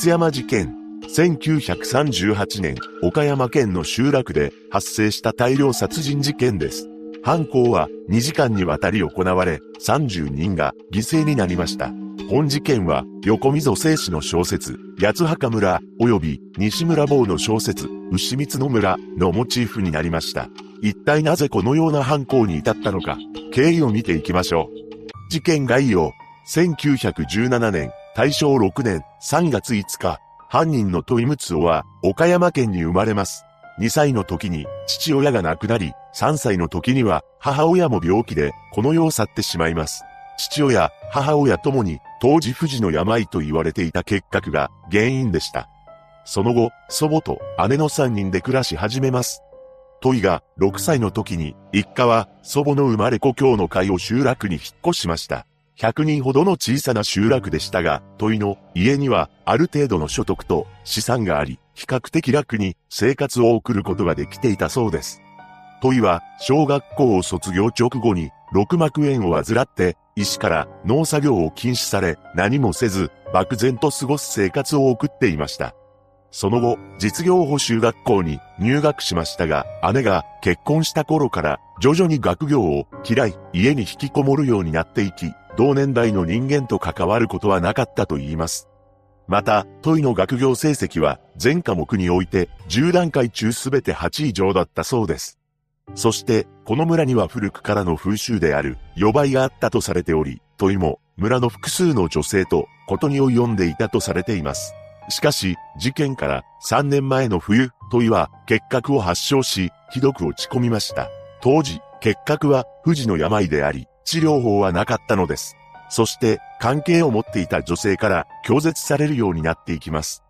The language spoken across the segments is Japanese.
津山事件。1938年、岡山県の集落で発生した大量殺人事件です。犯行は2時間にわたり行われ、30人が犠牲になりました。本事件は、横溝正史の小説、八墓村、及び西村坊の小説、牛光の村のモチーフになりました。一体なぜこのような犯行に至ったのか、経緯を見ていきましょう。事件概要、1917年、大正6年3月5日、犯人の問いムツオは岡山県に生まれます。2歳の時に父親が亡くなり、3歳の時には母親も病気でこの世を去ってしまいます。父親、母親ともに当時不治の病と言われていた結核が原因でした。その後、祖母と姉の3人で暮らし始めます。トイが6歳の時に一家は祖母の生まれ故郷の会を集落に引っ越しました。100人ほどの小さな集落でしたが、問いの家にはある程度の所得と資産があり、比較的楽に生活を送ることができていたそうです。問いは小学校を卒業直後に六膜炎を患って医師から農作業を禁止され何もせず漠然と過ごす生活を送っていました。その後、実業補修学校に入学しましたが、姉が結婚した頃から徐々に学業を嫌い、家に引きこもるようになっていき、同年代の人間と関わることはなかったと言います。また、問いの学業成績は全科目において10段階中すべて8以上だったそうです。そして、この村には古くからの風習である、予売があったとされており、問いも村の複数の女性とことに及んでいたとされています。しかし、事件から3年前の冬、問いは結核を発症し、ひどく落ち込みました。当時、結核は不治の病であり、治療法はなかったのです。そして関係を持っていた女性から拒絶されるようになっていきます。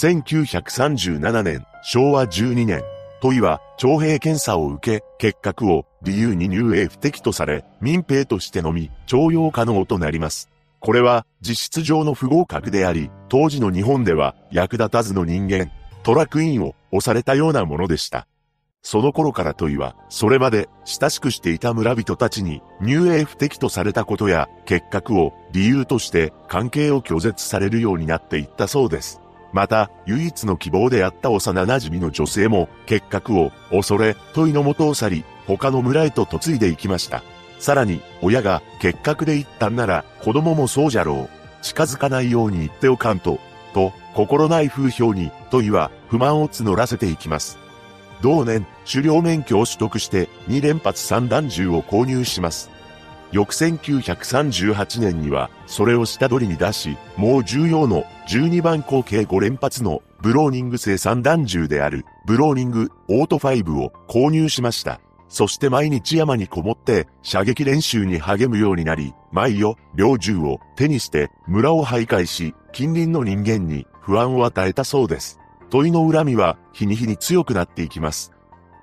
1937年、昭和12年、問いは徴兵検査を受け、結核を理由に入営不適とされ、民兵としてのみ、徴用可能となります。これは実質上の不合格であり、当時の日本では役立たずの人間、トラクインを押されたようなものでした。その頃から問いは、それまで親しくしていた村人たちに入営不適とされたことや結核を理由として関係を拒絶されるようになっていったそうです。また、唯一の希望であった幼馴染の女性も結核を恐れ問いの元を去り、他の村へと嫁いでいきました。さらに、親が結核で行ったんなら子供もそうじゃろう。近づかないように言っておかんと、と、心ない風評に問いは不満を募らせていきます。同年、狩猟免許を取得して2連発散弾銃を購入します。翌1938年には、それを下取りに出し、もう重要の12番口径5連発のブローニング製散弾銃であるブローニングオート5を購入しました。そして毎日山にこもって射撃練習に励むようになり、毎夜、猟銃を手にして村を徘徊し、近隣の人間に不安を与えたそうです。問いの恨みは日に日に強くなっていきます。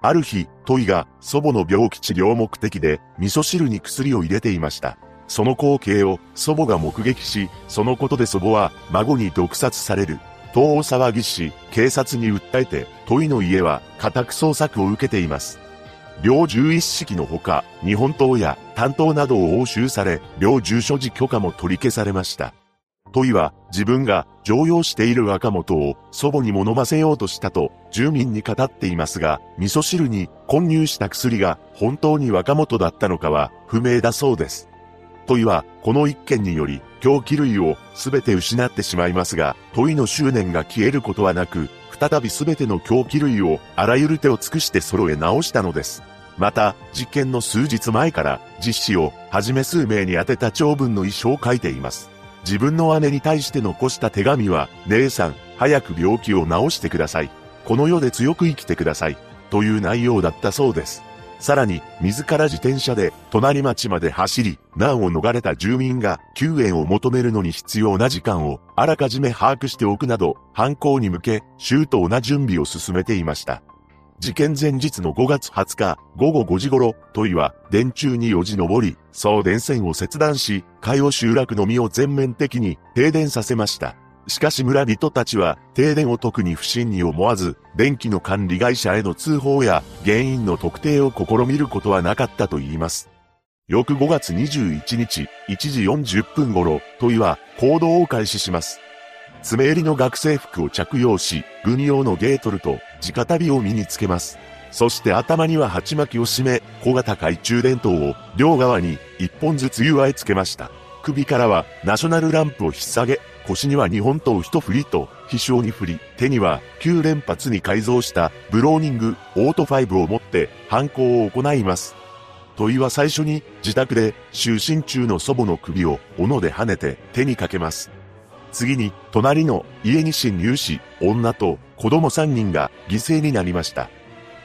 ある日、問いが祖母の病気治療目的で味噌汁に薬を入れていました。その光景を祖母が目撃し、そのことで祖母は孫に毒殺される。と大騒ぎし、警察に訴えて、問いの家は家宅捜索を受けています。両銃一式のほか、日本刀や担当などを押収され、両銃所持許可も取り消されました。トイは自分が常用している若元を祖母にも飲ませようとしたと住民に語っていますが、味噌汁に混入した薬が本当に若元だったのかは不明だそうです。トイはこの一件により狂気類を全て失ってしまいますが、トイの執念が消えることはなく、再び全ての狂気類をあらゆる手を尽くして揃え直したのです。また、実験の数日前から実施をはじめ数名に宛てた長文の遺書を書いています。自分の姉に対して残した手紙は、姉さん、早く病気を治してください。この世で強く生きてください。という内容だったそうです。さらに、自ら自転車で隣町まで走り、難を逃れた住民が救援を求めるのに必要な時間をあらかじめ把握しておくなど、犯行に向け周到な準備を進めていました。事件前日の5月20日午後5時頃、問いは電柱によじ登り、送電線を切断し、海尾集落のみを全面的に停電させました。しかし村人たちは停電を特に不審に思わず、電気の管理会社への通報や原因の特定を試みることはなかったと言います。翌5月21日、1時40分頃、問いは行動を開始します。爪襟の学生服を着用し、軍用のゲートルと直旅を身につけます。そして頭には鉢巻きを締め、小型懐中電灯を両側に一本ずつ湯あえつけました。首からはナショナルランプを引っ提げ、腰には日本刀一振りと、非常に振り、手には9連発に改造したブローニングオート5を持って犯行を行います。問いは最初に自宅で就寝中の祖母の首を斧で跳ねて手にかけます。次に隣の家に侵入し、女と子供3人が犠牲になりました。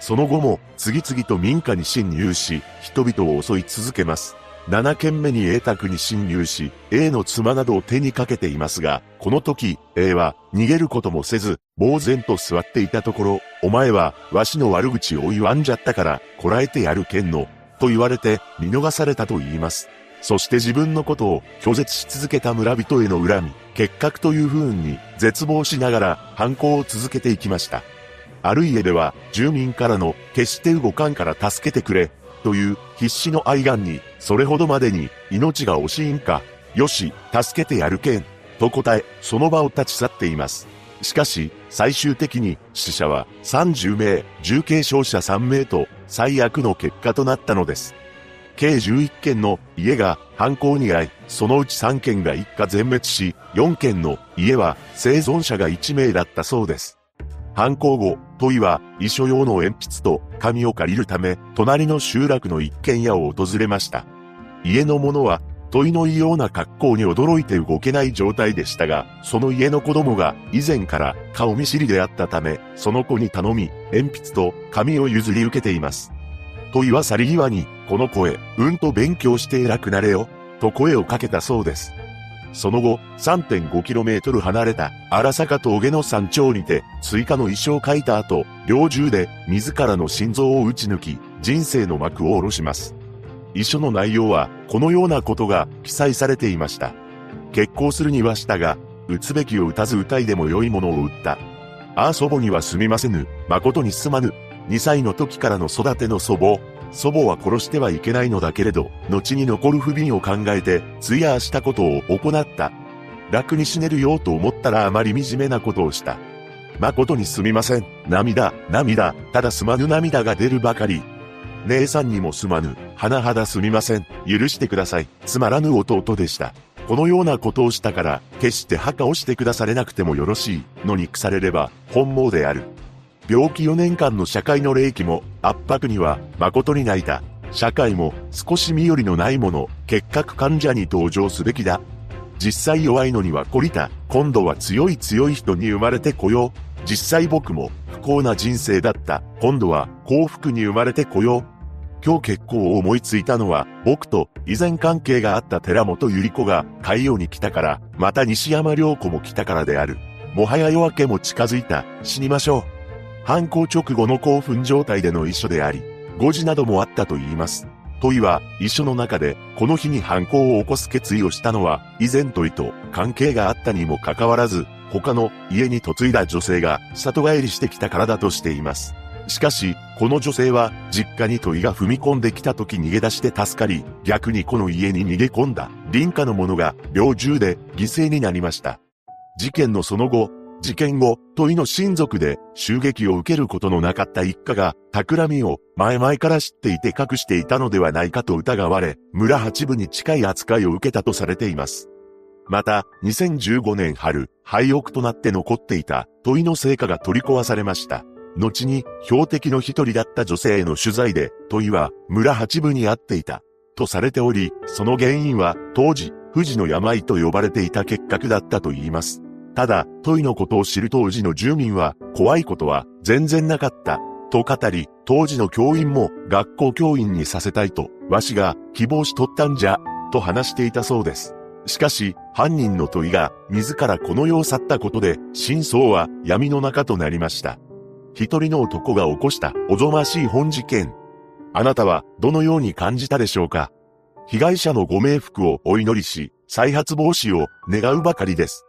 その後も次々と民家に侵入し、人々を襲い続けます。7件目に A 宅に侵入し、A の妻などを手にかけていますが、この時、A は逃げることもせず、呆然と座っていたところ、お前は、わしの悪口を言わんじゃったから、こらえてやるけんの、と言われて、見逃されたと言います。そして自分のことを拒絶し続けた村人への恨み、結核という不運に絶望しながら犯行を続けていきました。ある家では住民からの決して動かんから助けてくれという必死の愛願に、それほどまでに命が惜しいんか、よし、助けてやるけん、と答え、その場を立ち去っています。しかし、最終的に死者は30名、重軽傷者3名と最悪の結果となったのです。計11件の家が犯行に遭い、そのうち3件が一家全滅し、4件の家は生存者が1名だったそうです。犯行後、問いは遺書用の鉛筆と紙を借りるため、隣の集落の一軒家を訪れました。家の者は、問いの異様な格好に驚いて動けない状態でしたが、その家の子供が以前から顔見知りであったため、その子に頼み、鉛筆と紙を譲り受けています。問いは去り際に、この子へ、うんと勉強して偉くなれよ、と声をかけたそうです。その後、3.5km 離れた荒坂峠の山頂にて、追加の衣装を書いた後、猟銃で自らの心臓を撃ち抜き、人生の幕を下ろします。遺書の内容は、このようなことが記載されていました。結婚するにはしたが、撃つべきを撃たず歌いでも良いものを撃った。ああ祖母にはすみませぬ、誠にすまぬ。2歳の時からの育ての祖母、祖母は殺してはいけないのだけれど、後に残る不憫を考えて、通夜したことを行った。楽に死ねるようと思ったらあまり惨めなことをした。誠にすみません。涙、涙、ただすまぬ涙が出るばかり。姉さんにもすまぬ、甚だすみません。許してください。つまらぬ弟でした。このようなことをしたから、決して墓をしてくだされなくてもよろしい、のに腐れれば、本望である。病気4年間の社会の霊気も圧迫には誠に泣いた。社会も少し身寄りのないもの、結核患者に登場すべきだ。実際弱いのには懲りた。今度は強い強い人に生まれてこよう。実際僕も不幸な人生だった。今度は幸福に生まれてこよう。今日結構思いついたのは、僕と以前関係があった寺本ゆり子が海洋に来たから、また西山良子も来たからである。もはや夜明けも近づいた。死にましょう。犯行直後の興奮状態での遺書であり、誤字などもあったと言います。問いは、遺書の中で、この日に犯行を起こす決意をしたのは、以前問いと関係があったにもかかわらず、他の家に嫁いだ女性が里帰りしてきたからだとしています。しかし、この女性は、実家に問いが踏み込んできた時逃げ出して助かり、逆にこの家に逃げ込んだ、林家の者が、猟銃で犠牲になりました。事件のその後、事件後、問いの親族で襲撃を受けることのなかった一家が、企みを前々から知っていて隠していたのではないかと疑われ、村八部に近い扱いを受けたとされています。また、2015年春、廃屋となって残っていた問いの成果が取り壊されました。後に、標的の一人だった女性への取材で、問いは村八部に会っていた、とされており、その原因は当時、富士の病と呼ばれていた結核だったと言います。ただ、トイのことを知る当時の住民は、怖いことは全然なかった。と語り、当時の教員も学校教員にさせたいと、わしが希望しとったんじゃ、と話していたそうです。しかし、犯人の問いが自らこの世を去ったことで、真相は闇の中となりました。一人の男が起こしたおぞましい本事件。あなたはどのように感じたでしょうか被害者のご冥福をお祈りし、再発防止を願うばかりです。